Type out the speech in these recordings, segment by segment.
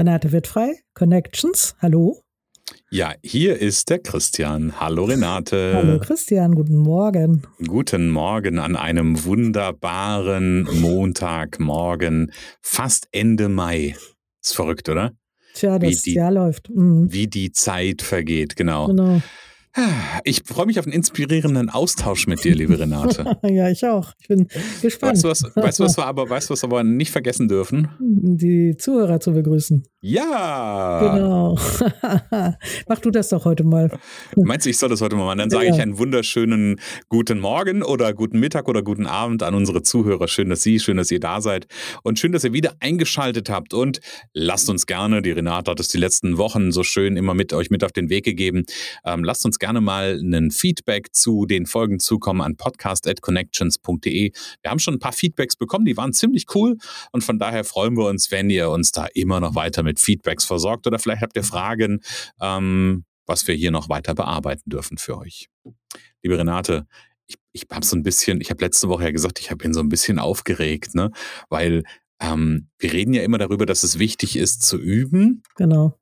Renate wird frei. Connections, hallo. Ja, hier ist der Christian. Hallo Renate. Hallo Christian, guten Morgen. Guten Morgen an einem wunderbaren Montagmorgen, fast Ende Mai. Ist verrückt, oder? Tja, das die, Jahr läuft. Mhm. Wie die Zeit vergeht, genau. Genau. Ich freue mich auf einen inspirierenden Austausch mit dir, liebe Renate. ja, ich auch. Ich bin gespannt. Weißt du, was, weißt was wir aber, weißt was wir aber nicht vergessen dürfen? Die Zuhörer zu begrüßen. Ja. Genau. Mach du das doch heute mal. Meinst du, ich soll das heute mal machen? Dann sage ja. ich einen wunderschönen guten Morgen oder guten Mittag oder guten Abend an unsere Zuhörer. Schön, dass Sie, schön, dass ihr da seid und schön, dass ihr wieder eingeschaltet habt. Und lasst uns gerne, die Renate hat es die letzten Wochen so schön immer mit euch mit auf den Weg gegeben, ähm, lasst uns gerne mal ein Feedback zu den Folgen zukommen an podcast.connections.de. Wir haben schon ein paar Feedbacks bekommen, die waren ziemlich cool und von daher freuen wir uns, wenn ihr uns da immer noch weiter mit Feedbacks versorgt oder vielleicht habt ihr Fragen, ähm, was wir hier noch weiter bearbeiten dürfen für euch. Liebe Renate, ich, ich habe so ein bisschen, ich habe letzte Woche ja gesagt, ich habe ihn so ein bisschen aufgeregt, ne? weil ähm, wir reden ja immer darüber, dass es wichtig ist zu üben. Genau.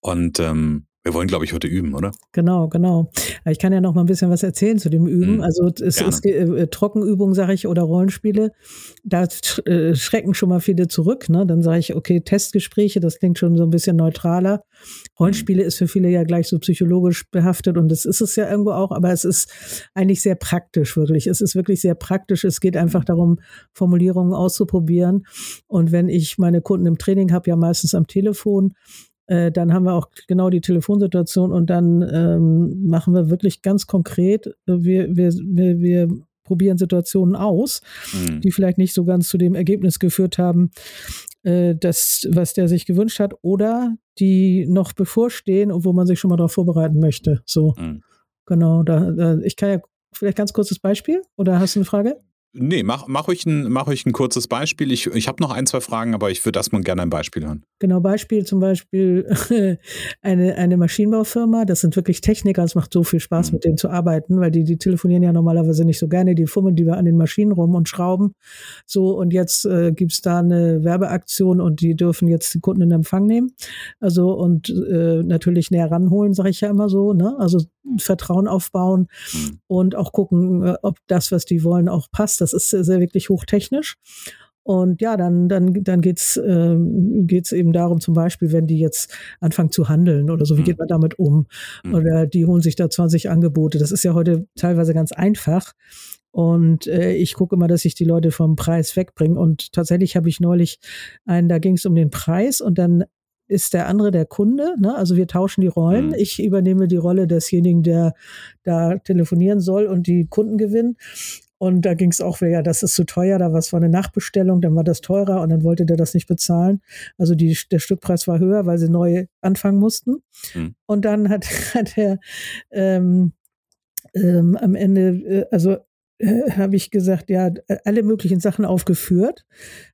Und ähm, wir wollen, glaube ich, heute üben, oder? Genau, genau. Ich kann ja noch mal ein bisschen was erzählen zu dem Üben. Mhm. Also es ist äh, Trockenübung, sage ich, oder Rollenspiele. Da äh, schrecken schon mal viele zurück. Ne? Dann sage ich, okay, Testgespräche, das klingt schon so ein bisschen neutraler. Rollenspiele mhm. ist für viele ja gleich so psychologisch behaftet und das ist es ja irgendwo auch, aber es ist eigentlich sehr praktisch, wirklich. Es ist wirklich sehr praktisch. Es geht einfach mhm. darum, Formulierungen auszuprobieren. Und wenn ich meine Kunden im Training habe, ja meistens am Telefon, äh, dann haben wir auch genau die Telefonsituation und dann ähm, machen wir wirklich ganz konkret, wir, wir, wir, wir probieren Situationen aus, mhm. die vielleicht nicht so ganz zu dem Ergebnis geführt haben, äh, das, was der sich gewünscht hat, oder die noch bevorstehen und wo man sich schon mal darauf vorbereiten möchte. So, mhm. genau. Da, da, ich kann ja vielleicht ganz kurzes Beispiel oder hast du eine Frage? Nee, mach, mach, euch ein, mach euch ein kurzes Beispiel. Ich, ich habe noch ein, zwei Fragen, aber ich würde erstmal gerne ein Beispiel hören. Genau, Beispiel zum Beispiel eine, eine Maschinenbaufirma. Das sind wirklich Techniker. Es macht so viel Spaß, mhm. mit denen zu arbeiten, weil die, die telefonieren ja normalerweise nicht so gerne. Die fummeln lieber an den Maschinen rum und schrauben. So, und jetzt äh, gibt da eine Werbeaktion und die dürfen jetzt die Kunden in Empfang nehmen. Also und äh, natürlich näher ranholen, sage ich ja immer so. Ne? Also Vertrauen aufbauen mhm. und auch gucken, äh, ob das, was die wollen, auch passt. Das ist sehr, sehr wirklich hochtechnisch. Und ja, dann, dann, dann geht's äh, geht's eben darum, zum Beispiel, wenn die jetzt anfangen zu handeln oder so, wie mhm. geht man damit um? Mhm. Oder die holen sich da 20 Angebote. Das ist ja heute teilweise ganz einfach. Und äh, ich gucke immer, dass ich die Leute vom Preis wegbringe. Und tatsächlich habe ich neulich einen, da ging es um den Preis und dann ist der andere der Kunde. Ne? Also wir tauschen die Rollen. Mhm. Ich übernehme die Rolle desjenigen, der da telefonieren soll und die Kunden gewinnen. Und da ging es auch, ja, das ist zu teuer, da war es vor eine Nachbestellung, dann war das teurer und dann wollte der das nicht bezahlen. Also die, der Stückpreis war höher, weil sie neu anfangen mussten. Mhm. Und dann hat, hat er ähm, ähm, am Ende, äh, also äh, habe ich gesagt, ja, alle möglichen Sachen aufgeführt,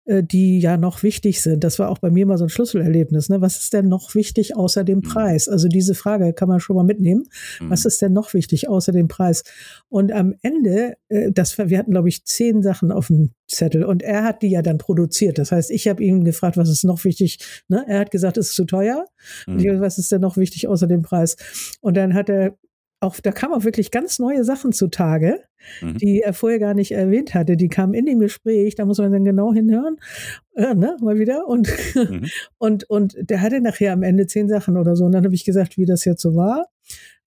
äh, die ja noch wichtig sind. Das war auch bei mir mal so ein Schlüsselerlebnis. Ne? Was ist denn noch wichtig außer dem mhm. Preis? Also diese Frage kann man schon mal mitnehmen. Mhm. Was ist denn noch wichtig außer dem Preis? Und am Ende, äh, das, wir hatten, glaube ich, zehn Sachen auf dem Zettel und er hat die ja dann produziert. Das heißt, ich habe ihn gefragt, was ist noch wichtig? Ne? Er hat gesagt, es ist zu teuer. Mhm. Und ich, was ist denn noch wichtig außer dem Preis? Und dann hat er auch, da kamen auch wirklich ganz neue Sachen zutage, mhm. die er vorher gar nicht erwähnt hatte. Die kamen in dem Gespräch, da muss man dann genau hinhören, äh, ne, mal wieder. Und, mhm. und, und der hatte nachher am Ende zehn Sachen oder so. Und dann habe ich gesagt, wie das jetzt so war.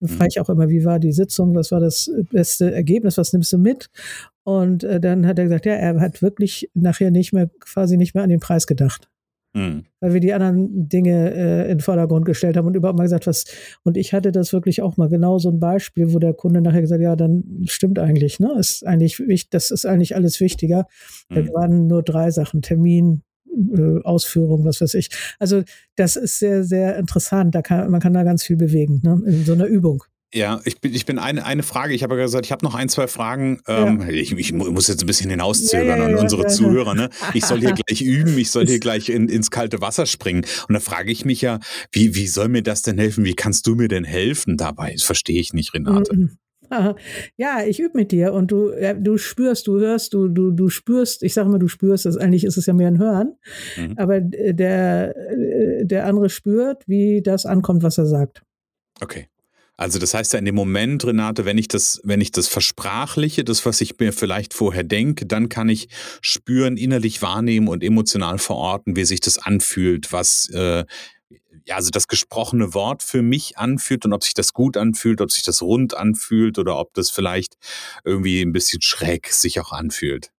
Dann frage ich auch immer, wie war die Sitzung, was war das beste Ergebnis, was nimmst du mit? Und äh, dann hat er gesagt, ja, er hat wirklich nachher nicht mehr, quasi nicht mehr an den Preis gedacht. Mhm. Weil wir die anderen Dinge äh, in den Vordergrund gestellt haben und überhaupt mal gesagt, was, und ich hatte das wirklich auch mal genau so ein Beispiel, wo der Kunde nachher gesagt hat, ja, dann stimmt eigentlich, ne? Ist eigentlich, das ist eigentlich alles wichtiger. Mhm. Da waren nur drei Sachen, Termin, äh, Ausführung, was weiß ich. Also das ist sehr, sehr interessant. Da kann, man kann da ganz viel bewegen, ne? in so einer Übung. Ja, ich bin, ich bin eine, eine Frage. Ich habe ja gesagt, ich habe noch ein, zwei Fragen. Ähm, ja. ich, ich, muss jetzt ein bisschen hinauszögern ja, ja, an unsere Zuhörer. Ne? Ich soll hier gleich üben, ich soll hier gleich in, ins kalte Wasser springen. Und da frage ich mich ja, wie, wie soll mir das denn helfen? Wie kannst du mir denn helfen dabei? Das verstehe ich nicht, Renate. Mhm. Ja, ich übe mit dir und du, du spürst, du hörst, du, du, du spürst, ich sage mal, du spürst das, eigentlich ist es ja mehr ein Hören, mhm. aber der, der andere spürt, wie das ankommt, was er sagt. Okay. Also das heißt ja in dem Moment, Renate, wenn ich das, wenn ich das versprachliche, das, was ich mir vielleicht vorher denke, dann kann ich spüren, innerlich wahrnehmen und emotional verorten, wie sich das anfühlt, was äh, ja, also das gesprochene Wort für mich anfühlt und ob sich das gut anfühlt, ob sich das rund anfühlt oder ob das vielleicht irgendwie ein bisschen schräg sich auch anfühlt.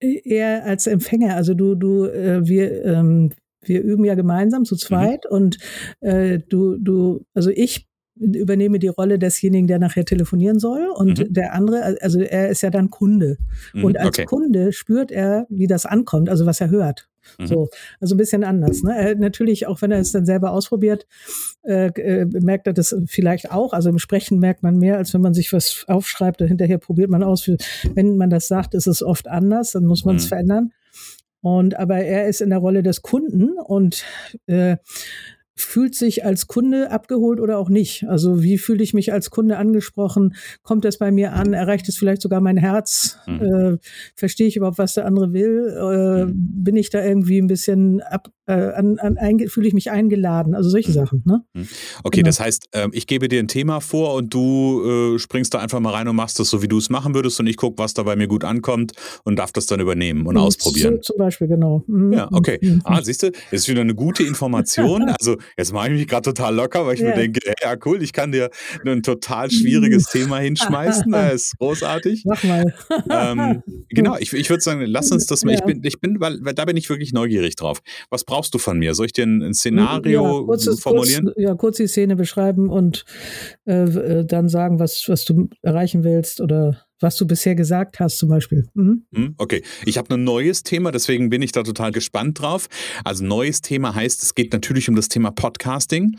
Eher als Empfänger, also du, du, äh, wir, ähm, wir üben ja gemeinsam zu mhm. zweit mhm. und äh, du, du, also ich übernehme die Rolle desjenigen, der nachher telefonieren soll. Und mhm. der andere, also er ist ja dann Kunde. Mhm, und als okay. Kunde spürt er, wie das ankommt, also was er hört. Mhm. So, also ein bisschen anders. Ne? Er, natürlich, auch wenn er es dann selber ausprobiert, äh, äh, merkt er das vielleicht auch. Also im Sprechen merkt man mehr, als wenn man sich was aufschreibt und hinterher probiert man aus. Wenn man das sagt, ist es oft anders, dann muss man es mhm. verändern. Und aber er ist in der Rolle des Kunden und äh, fühlt sich als Kunde abgeholt oder auch nicht? Also wie fühle ich mich als Kunde angesprochen? Kommt das bei mir an? Erreicht es vielleicht sogar mein Herz? Mhm. Äh, verstehe ich überhaupt, was der andere will? Äh, mhm. Bin ich da irgendwie ein bisschen ab, an, an fühle ich mich eingeladen? Also solche mhm. Sachen. Ne? Mhm. Okay, genau. das heißt, ähm, ich gebe dir ein Thema vor und du äh, springst da einfach mal rein und machst das so, wie du es machen würdest und ich gucke, was da bei mir gut ankommt und darf das dann übernehmen und, und ausprobieren. Zum Beispiel, genau. Mhm. Ja, okay. Ah, siehst du, das ist wieder eine gute Information. Also Jetzt mache ich mich gerade total locker, weil ich ja. mir denke, ja cool, ich kann dir ein total schwieriges Thema hinschmeißen. Das ist großartig. Mach mal. ähm, genau, ich, ich würde sagen, lass uns das mal. Ich bin, ich bin, weil, weil, da bin ich wirklich neugierig drauf. Was brauchst du von mir? Soll ich dir ein, ein Szenario ja, kurzes, formulieren? Kurz, ja, kurz die Szene beschreiben und äh, äh dann sagen, was, was du erreichen willst oder was du bisher gesagt hast zum Beispiel. Mhm. Hm, okay, ich habe ein neues Thema, deswegen bin ich da total gespannt drauf. Also neues Thema heißt, es geht natürlich um das Thema Podcasting.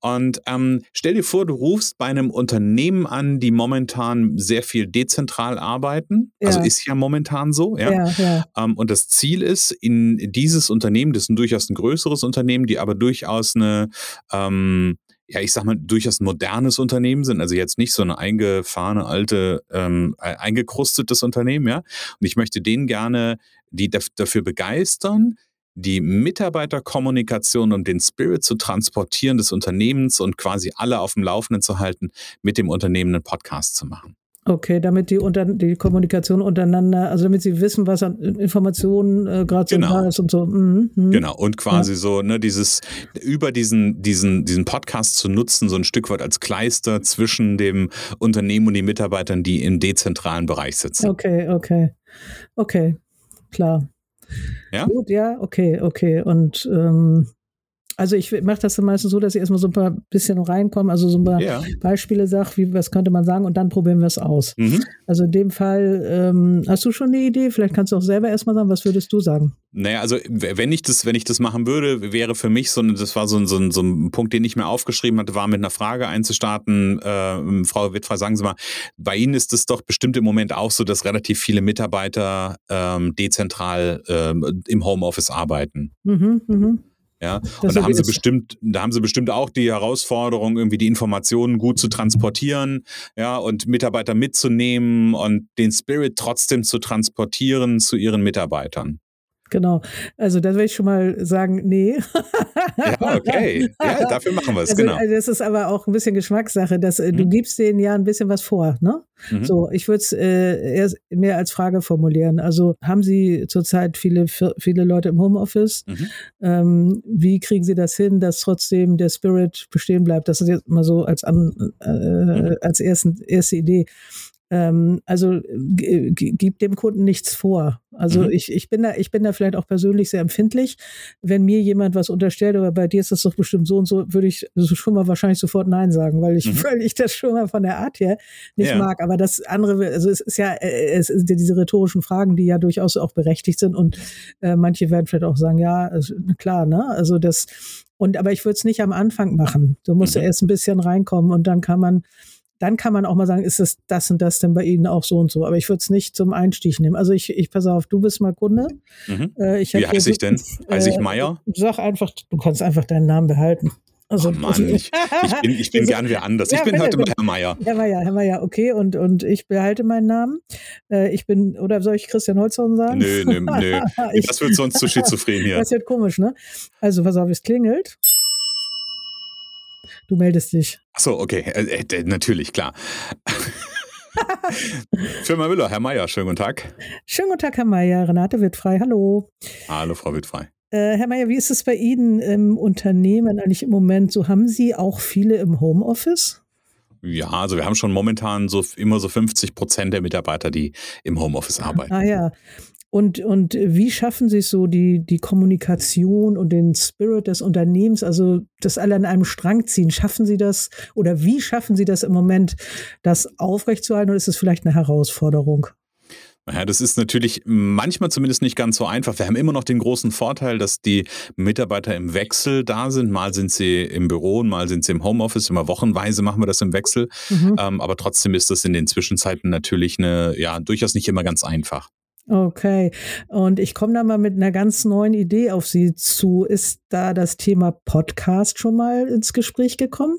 Und ähm, stell dir vor, du rufst bei einem Unternehmen an, die momentan sehr viel dezentral arbeiten. Also ja. Also ist ja momentan so. Ja. ja, ja. Ähm, und das Ziel ist, in dieses Unternehmen, das ist ein durchaus ein größeres Unternehmen, die aber durchaus eine ähm, ja, ich sag mal, durchaus ein modernes Unternehmen sind, also jetzt nicht so eine eingefahrene, alte, ähm, e-, eingekrustetes Unternehmen, ja. Und ich möchte denen gerne die dafür begeistern, die Mitarbeiterkommunikation und den Spirit zu transportieren des Unternehmens und quasi alle auf dem Laufenden zu halten, mit dem Unternehmen einen Podcast zu machen. Okay, damit die unter die Kommunikation untereinander, also damit sie wissen, was an Informationen äh, gerade so genau. da ist und so. Mhm, mh. Genau, und quasi ja. so, ne, dieses über diesen, diesen, diesen Podcast zu nutzen, so ein Stück weit als Kleister zwischen dem Unternehmen und den Mitarbeitern, die im dezentralen Bereich sitzen. Okay, okay. Okay, klar. Ja? Gut, ja, okay, okay. Und ähm, also ich mache das dann meistens so, dass ich erstmal so ein paar bisschen reinkomme, also so ein paar ja. Beispiele sage, wie was könnte man sagen und dann probieren wir es aus. Mhm. Also in dem Fall, ähm, hast du schon eine Idee? Vielleicht kannst du auch selber erstmal sagen, was würdest du sagen? Naja, also wenn ich das, wenn ich das machen würde, wäre für mich so, das war so, ein, so, ein, so ein Punkt, den ich mir aufgeschrieben hatte, war mit einer Frage einzustarten. Äh, Frau Wittfrei, sagen Sie mal, bei Ihnen ist es doch bestimmt im Moment auch so, dass relativ viele Mitarbeiter ähm, dezentral ähm, im Homeoffice arbeiten. Mhm, mhm. Ja, und da haben sie bestimmt, da haben sie bestimmt auch die Herausforderung, irgendwie die Informationen gut zu transportieren, ja, und Mitarbeiter mitzunehmen und den Spirit trotzdem zu transportieren zu ihren Mitarbeitern. Genau. Also da will ich schon mal sagen, nee. ja, okay. Ja, dafür machen wir es, also, genau. Also das ist aber auch ein bisschen Geschmackssache, dass äh, mhm. du gibst denen ja ein bisschen was vor, ne? Mhm. So, ich würde es äh, mehr als Frage formulieren. Also haben Sie zurzeit viele, viele Leute im Homeoffice? Mhm. Ähm, wie kriegen Sie das hin, dass trotzdem der Spirit bestehen bleibt? Das ist jetzt mal so als, an, äh, mhm. als ersten, erste Idee. Ähm, also gibt dem Kunden nichts vor. Also mhm. ich, ich bin da, ich bin da vielleicht auch persönlich sehr empfindlich. Wenn mir jemand was unterstellt, aber bei dir ist das doch bestimmt so und so, würde ich schon mal wahrscheinlich sofort Nein sagen, weil ich, mhm. weil ich das schon mal von der Art her nicht ja. mag. Aber das andere, also es ist ja, äh, es sind ja diese rhetorischen Fragen, die ja durchaus auch berechtigt sind und äh, manche werden vielleicht auch sagen, ja, klar, ne? Also das, und aber ich würde es nicht am Anfang machen. Du musst mhm. erst ein bisschen reinkommen und dann kann man dann kann man auch mal sagen, ist es das und das denn bei Ihnen auch so und so. Aber ich würde es nicht zum Einstich nehmen. Also ich, ich pass auf, du bist mal Kunde. Mhm. Äh, ich Wie heiße ich denn? Heiße ich Meier? Äh, sag einfach, du kannst einfach deinen Namen behalten. Also, oh Mann, ich, ich bin, ich bin gern wer anders. Ich ja, bin heute mal Herr Meier. Herr Meier, Herr Meier, okay. Und, und ich behalte meinen Namen. Äh, ich bin, oder soll ich Christian Holzhausen sagen? Nö, nö, nö. das wird sonst zu schizophren hier. Das wird komisch, ne? Also, pass auf, es klingelt. Du meldest dich. Ach so, okay. Äh, äh, natürlich, klar. Firma Müller, Herr Meier, schönen guten Tag. Schönen guten Tag, Herr Meier. Renate Wittfrei, hallo. Hallo, Frau Wittfrei. Äh, Herr Meier, wie ist es bei Ihnen im Unternehmen eigentlich im Moment? So haben Sie auch viele im Homeoffice? Ja, also wir haben schon momentan so immer so 50 Prozent der Mitarbeiter, die im Homeoffice arbeiten. Ah ja. Und, und wie schaffen Sie so die, die Kommunikation und den Spirit des Unternehmens, also das alle an einem Strang ziehen? Schaffen Sie das oder wie schaffen Sie das im Moment, das aufrechtzuerhalten oder ist es vielleicht eine Herausforderung? Naja, das ist natürlich manchmal zumindest nicht ganz so einfach. Wir haben immer noch den großen Vorteil, dass die Mitarbeiter im Wechsel da sind. Mal sind sie im Büro und mal sind sie im Homeoffice. Immer wochenweise machen wir das im Wechsel. Mhm. Ähm, aber trotzdem ist das in den Zwischenzeiten natürlich eine, ja, durchaus nicht immer ganz einfach. Okay, und ich komme da mal mit einer ganz neuen Idee auf Sie zu. Ist da das Thema Podcast schon mal ins Gespräch gekommen?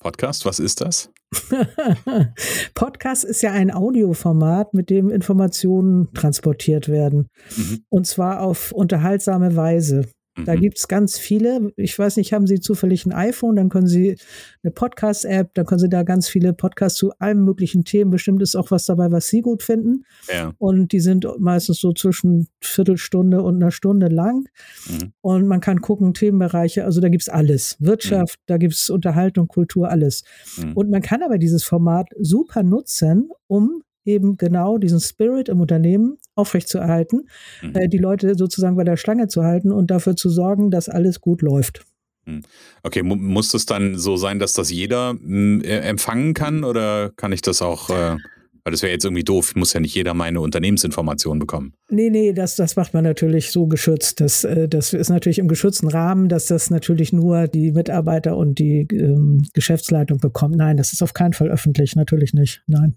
Podcast, was ist das? Podcast ist ja ein Audioformat, mit dem Informationen transportiert werden. Mhm. Und zwar auf unterhaltsame Weise. Da mhm. gibt es ganz viele. Ich weiß nicht, haben Sie zufällig ein iPhone, dann können Sie eine Podcast-App, dann können Sie da ganz viele Podcasts zu allen möglichen Themen. Bestimmt ist auch was dabei, was Sie gut finden. Ja. Und die sind meistens so zwischen Viertelstunde und einer Stunde lang. Mhm. Und man kann gucken, Themenbereiche, also da gibt es alles. Wirtschaft, mhm. da gibt es Unterhaltung, Kultur, alles. Mhm. Und man kann aber dieses Format super nutzen, um eben genau diesen Spirit im Unternehmen aufrechtzuerhalten, mhm. äh, die Leute sozusagen bei der Schlange zu halten und dafür zu sorgen, dass alles gut läuft. Mhm. Okay, muss es dann so sein, dass das jeder äh, empfangen kann oder kann ich das auch, äh, weil das wäre jetzt irgendwie doof, muss ja nicht jeder meine Unternehmensinformationen bekommen. Nee, nee, das, das macht man natürlich so geschützt. Das, äh, das ist natürlich im geschützten Rahmen, dass das natürlich nur die Mitarbeiter und die ähm, Geschäftsleitung bekommen. Nein, das ist auf keinen Fall öffentlich, natürlich nicht. Nein.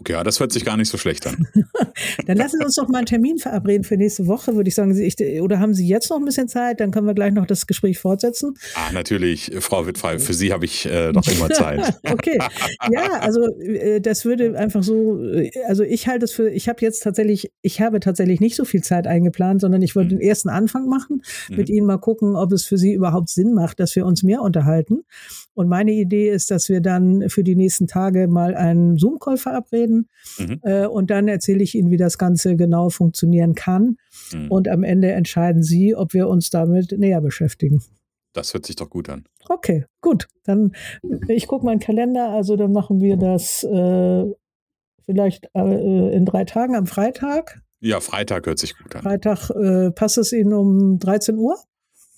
Okay, ja, das hört sich gar nicht so schlecht an. Dann lassen Sie uns doch mal einen Termin verabreden für nächste Woche, würde ich sagen. Ich, oder haben Sie jetzt noch ein bisschen Zeit? Dann können wir gleich noch das Gespräch fortsetzen. Ah, natürlich, Frau Wittfall, für Sie habe ich äh, noch immer Zeit. okay, ja, also äh, das würde einfach so, äh, also ich halte es für, ich habe jetzt tatsächlich, ich habe tatsächlich nicht so viel Zeit eingeplant, sondern ich wollte mhm. den ersten Anfang machen, mhm. mit Ihnen mal gucken, ob es für Sie überhaupt Sinn macht, dass wir uns mehr unterhalten. Und meine Idee ist, dass wir dann für die nächsten Tage mal einen Zoom-Call verabreden. Mhm. Äh, und dann erzähle ich Ihnen, wie das Ganze genau funktionieren kann. Mhm. Und am Ende entscheiden Sie, ob wir uns damit näher beschäftigen. Das hört sich doch gut an. Okay, gut. Dann, ich gucke meinen Kalender. Also dann machen wir das äh, vielleicht äh, in drei Tagen am Freitag. Ja, Freitag hört sich gut an. Freitag äh, passt es Ihnen um 13 Uhr?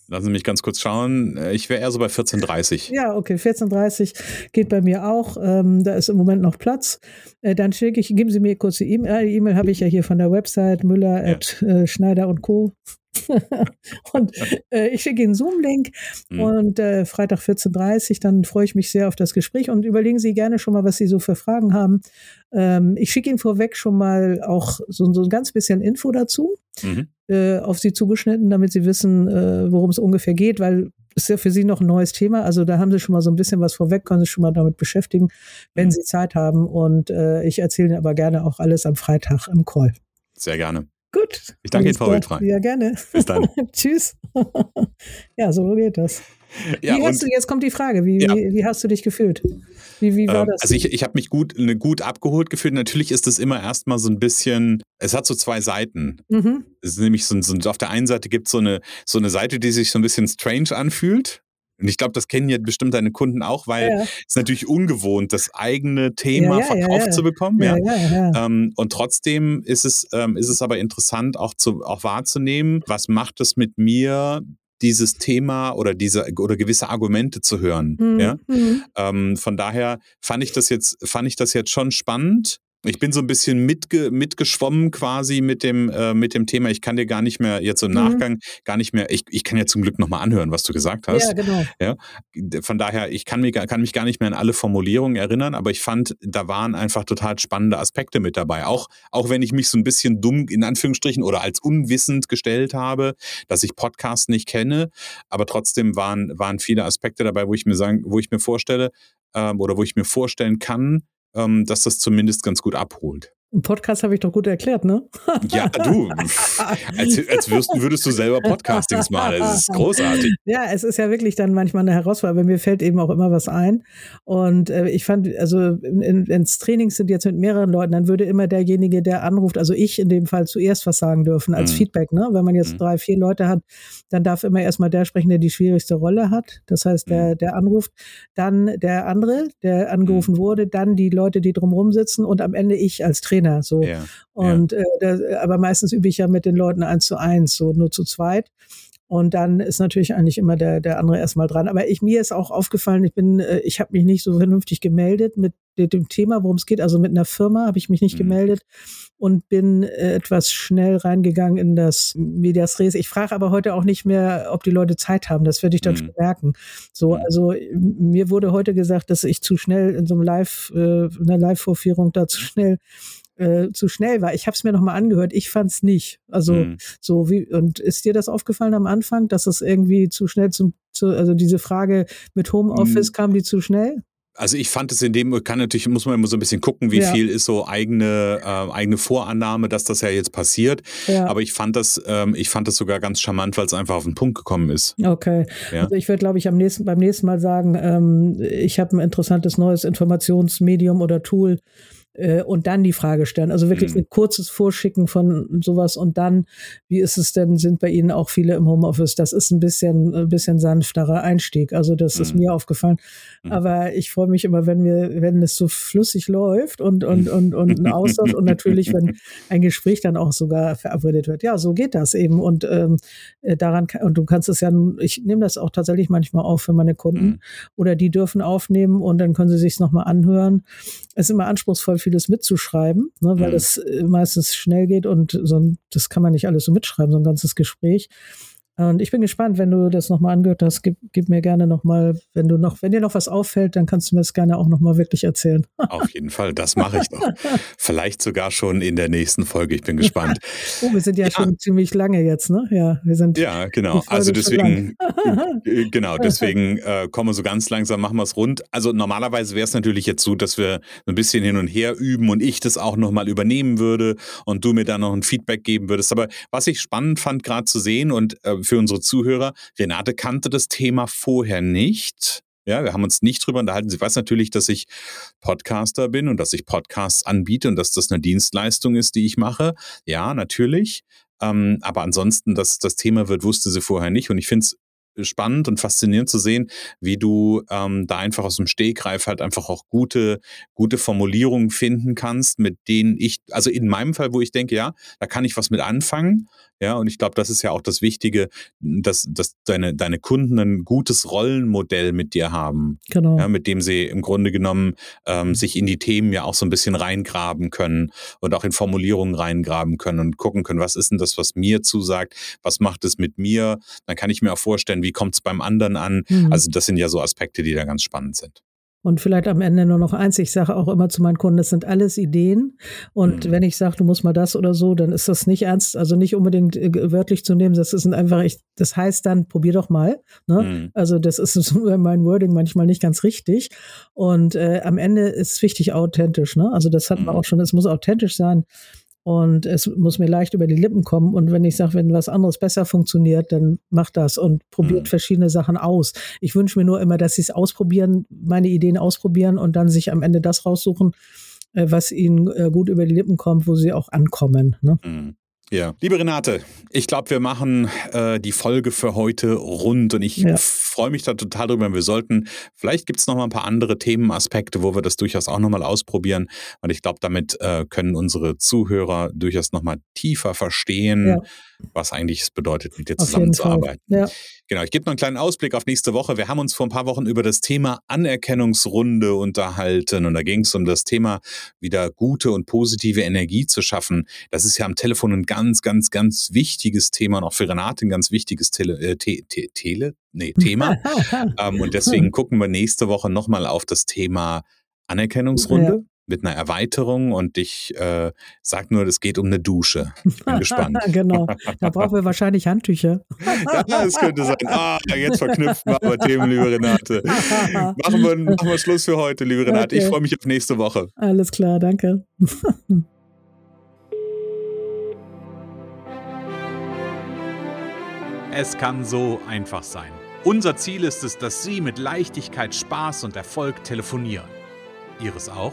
Lassen Sie mich ganz kurz schauen. Äh, ich wäre eher so bei 14.30 Ja, okay, 14.30 geht bei mir auch. Ähm, da ist im Moment noch Platz. Äh, dann schicke ich, geben Sie mir kurz die E-Mail. Die E-Mail habe ich ja hier von der Website müller ja. at äh, schneider und co. und äh, ich schicke Ihnen Zoom-Link mhm. und äh, Freitag 14.30 dann freue ich mich sehr auf das Gespräch und überlegen Sie gerne schon mal, was Sie so für Fragen haben. Ähm, ich schicke Ihnen vorweg schon mal auch so, so ein ganz bisschen Info dazu, mhm. äh, auf Sie zugeschnitten, damit Sie wissen, äh, worum es ungefähr geht, weil es ist ja für Sie noch ein neues Thema. Also da haben Sie schon mal so ein bisschen was vorweg, können Sie schon mal damit beschäftigen, wenn mhm. Sie Zeit haben. Und äh, ich erzähle Ihnen aber gerne auch alles am Freitag im Call. Sehr gerne. Gut. Ich danke Ihnen, Frau Wildfrei. Ja, gerne. Bis dann. Tschüss. ja, so geht das. Ja, wie hast du, jetzt kommt die Frage, wie, ja. wie, wie, hast du dich gefühlt? Wie, wie war ähm, das? Also ich, ich habe mich gut, gut abgeholt gefühlt. Natürlich ist es immer erstmal so ein bisschen, es hat so zwei Seiten. Mhm. Es ist nämlich so, so auf der einen Seite gibt so es so eine Seite, die sich so ein bisschen strange anfühlt. Und ich glaube, das kennen ja bestimmt deine Kunden auch, weil ja. es natürlich ungewohnt, das eigene Thema ja, verkauft zu bekommen. Ja, ähm, und trotzdem ist es, ähm, ist es aber interessant, auch, zu, auch wahrzunehmen, was macht es mit mir, dieses Thema oder diese oder gewisse Argumente zu hören. Mhm. Ja? Mhm. Ähm, von daher fand ich das jetzt, fand ich das jetzt schon spannend ich bin so ein bisschen mitge mitgeschwommen quasi mit dem, äh, mit dem Thema. Ich kann dir gar nicht mehr jetzt im mhm. Nachgang gar nicht mehr, ich, ich kann ja zum Glück nochmal anhören, was du gesagt hast. Ja, genau. Ja, von daher, ich kann, mir, kann mich gar nicht mehr an alle Formulierungen erinnern, aber ich fand, da waren einfach total spannende Aspekte mit dabei. Auch, auch wenn ich mich so ein bisschen dumm in Anführungsstrichen oder als unwissend gestellt habe, dass ich Podcasts nicht kenne, aber trotzdem waren, waren viele Aspekte dabei, wo ich mir sagen, wo ich mir vorstelle, ähm, oder wo ich mir vorstellen kann, ähm, dass das zumindest ganz gut abholt. Im Podcast habe ich doch gut erklärt, ne? Ja, du, als, als würdest, würdest du selber Podcastings machen. Das ist großartig. Ja, es ist ja wirklich dann manchmal eine Herausforderung, aber mir fällt eben auch immer was ein. Und äh, ich fand, also wenn es Trainings sind jetzt mit mehreren Leuten, dann würde immer derjenige, der anruft, also ich in dem Fall zuerst was sagen dürfen als mhm. Feedback. Ne? Wenn man jetzt mhm. drei, vier Leute hat, dann darf immer erstmal der sprechen, der die schwierigste Rolle hat. Das heißt, der, mhm. der anruft, dann der andere, der angerufen mhm. wurde, dann die Leute, die drumherum sitzen und am Ende ich als Trainer. Trainer. So. Ja, und ja. Äh, das, aber meistens übe ich ja mit den Leuten eins zu eins, so nur zu zweit. Und dann ist natürlich eigentlich immer der, der andere erstmal dran. Aber ich, mir ist auch aufgefallen, ich bin, äh, ich habe mich nicht so vernünftig gemeldet mit dem Thema, worum es geht. Also mit einer Firma habe ich mich nicht mhm. gemeldet und bin äh, etwas schnell reingegangen in das Medias Res. Ich frage aber heute auch nicht mehr, ob die Leute Zeit haben. Das werde ich dann mhm. schon merken. So, mhm. also mir wurde heute gesagt, dass ich zu schnell in so einem Live, äh, einer Live-Vorführung da zu schnell äh, zu schnell war. Ich habe es mir nochmal angehört, ich fand es nicht. Also mhm. so wie, und ist dir das aufgefallen am Anfang, dass es irgendwie zu schnell zum, zu, also diese Frage mit Homeoffice mhm. kam die zu schnell? Also ich fand es in dem, kann natürlich, muss man immer so ein bisschen gucken, wie ja. viel ist so eigene, äh, eigene Vorannahme, dass das ja jetzt passiert. Ja. Aber ich fand das, ähm, ich fand das sogar ganz charmant, weil es einfach auf den Punkt gekommen ist. Okay. Ja. Also ich würde, glaube ich, am nächsten, beim nächsten Mal sagen, ähm, ich habe ein interessantes neues Informationsmedium oder Tool äh, und dann die Frage stellen. Also wirklich mhm. ein kurzes Vorschicken von sowas und dann, wie ist es denn, sind bei Ihnen auch viele im Homeoffice? Das ist ein bisschen, ein bisschen sanfterer Einstieg. Also das mhm. ist mir aufgefallen. Mhm. Aber ich freue mich immer, wenn wir, wenn es so flüssig läuft und, und, und, und ein Austausch und natürlich, wenn ein Gespräch dann auch sogar verabredet wird. Ja, so geht das eben. Und ähm, äh, daran und du kannst es ja, ich nehme das auch tatsächlich manchmal auf für meine Kunden mhm. oder die dürfen aufnehmen und dann können sie sich nochmal anhören. Es ist immer anspruchsvoll vieles mitzuschreiben, ne, weil mhm. es äh, meistens schnell geht und so, das kann man nicht alles so mitschreiben, so ein ganzes Gespräch. Und ich bin gespannt, wenn du das nochmal angehört hast, gib, gib mir gerne nochmal, wenn du noch, wenn dir noch was auffällt, dann kannst du mir das gerne auch nochmal wirklich erzählen. Auf jeden Fall, das mache ich noch. Vielleicht sogar schon in der nächsten Folge. Ich bin gespannt. oh, wir sind ja, ja, schon ziemlich lange jetzt, ne? Ja, wir sind. Ja, genau. Also deswegen, äh, genau, deswegen äh, kommen wir so ganz langsam, machen wir es rund. Also normalerweise wäre es natürlich jetzt so, dass wir ein bisschen hin und her üben und ich das auch nochmal übernehmen würde und du mir dann noch ein Feedback geben würdest. Aber was ich spannend fand, gerade zu sehen und äh, für unsere Zuhörer, Renate kannte das Thema vorher nicht. Ja, wir haben uns nicht drüber unterhalten. Sie weiß natürlich, dass ich Podcaster bin und dass ich Podcasts anbiete und dass das eine Dienstleistung ist, die ich mache. Ja, natürlich. Ähm, aber ansonsten, dass das Thema wird, wusste sie vorher nicht. Und ich finde es spannend und faszinierend zu sehen, wie du ähm, da einfach aus dem Stegreif halt einfach auch gute, gute Formulierungen finden kannst, mit denen ich, also in meinem Fall, wo ich denke, ja, da kann ich was mit anfangen. Ja, und ich glaube, das ist ja auch das Wichtige, dass, dass deine, deine Kunden ein gutes Rollenmodell mit dir haben. Genau. Ja, mit dem sie im Grunde genommen ähm, sich in die Themen ja auch so ein bisschen reingraben können und auch in Formulierungen reingraben können und gucken können, was ist denn das, was mir zusagt, was macht es mit mir? Dann kann ich mir auch vorstellen, wie kommt es beim anderen an? Mhm. Also das sind ja so Aspekte, die da ganz spannend sind. Und vielleicht am Ende nur noch eins. Ich sage auch immer zu meinen Kunden, das sind alles Ideen. Und mhm. wenn ich sage, du musst mal das oder so, dann ist das nicht ernst, also nicht unbedingt äh, wörtlich zu nehmen. Das ist einfach, ich, das heißt dann, probier doch mal. Ne? Mhm. Also das ist mein Wording manchmal nicht ganz richtig. Und äh, am Ende ist wichtig authentisch. Ne? Also das hat man mhm. auch schon, es muss authentisch sein. Und es muss mir leicht über die Lippen kommen. Und wenn ich sage, wenn was anderes besser funktioniert, dann macht das und probiert mhm. verschiedene Sachen aus. Ich wünsche mir nur immer, dass sie es ausprobieren, meine Ideen ausprobieren und dann sich am Ende das raussuchen, äh, was ihnen äh, gut über die Lippen kommt, wo sie auch ankommen. Ne? Mhm. Ja, liebe Renate, ich glaube, wir machen äh, die Folge für heute rund und ich ja. freue mich da total drüber. Wir sollten, vielleicht gibt es noch mal ein paar andere Themenaspekte, wo wir das durchaus auch noch mal ausprobieren. Und ich glaube, damit äh, können unsere Zuhörer durchaus noch mal tiefer verstehen, ja. was eigentlich es bedeutet, mit dir zusammenzuarbeiten. Ja. Genau, ich gebe noch einen kleinen Ausblick auf nächste Woche. Wir haben uns vor ein paar Wochen über das Thema Anerkennungsrunde unterhalten und da ging es um das Thema, wieder gute und positive Energie zu schaffen. Das ist ja am Telefon ein ganz, ganz, ganz wichtiges Thema und auch für Renate ein ganz wichtiges Tele, äh, te, te, Tele nee, Thema. ähm, und deswegen gucken wir nächste Woche nochmal auf das Thema Anerkennungsrunde. Ja mit einer Erweiterung und ich äh, sag nur, es geht um eine Dusche. Bin gespannt. genau. Da brauchen wir wahrscheinlich Handtücher. ja, das könnte sein. Ah, jetzt verknüpfen wir aber Themen, liebe Renate. Machen wir, machen wir Schluss für heute, liebe Renate. Okay. Ich freue mich auf nächste Woche. Alles klar, danke. es kann so einfach sein. Unser Ziel ist es, dass Sie mit Leichtigkeit, Spaß und Erfolg telefonieren. Ihres auch?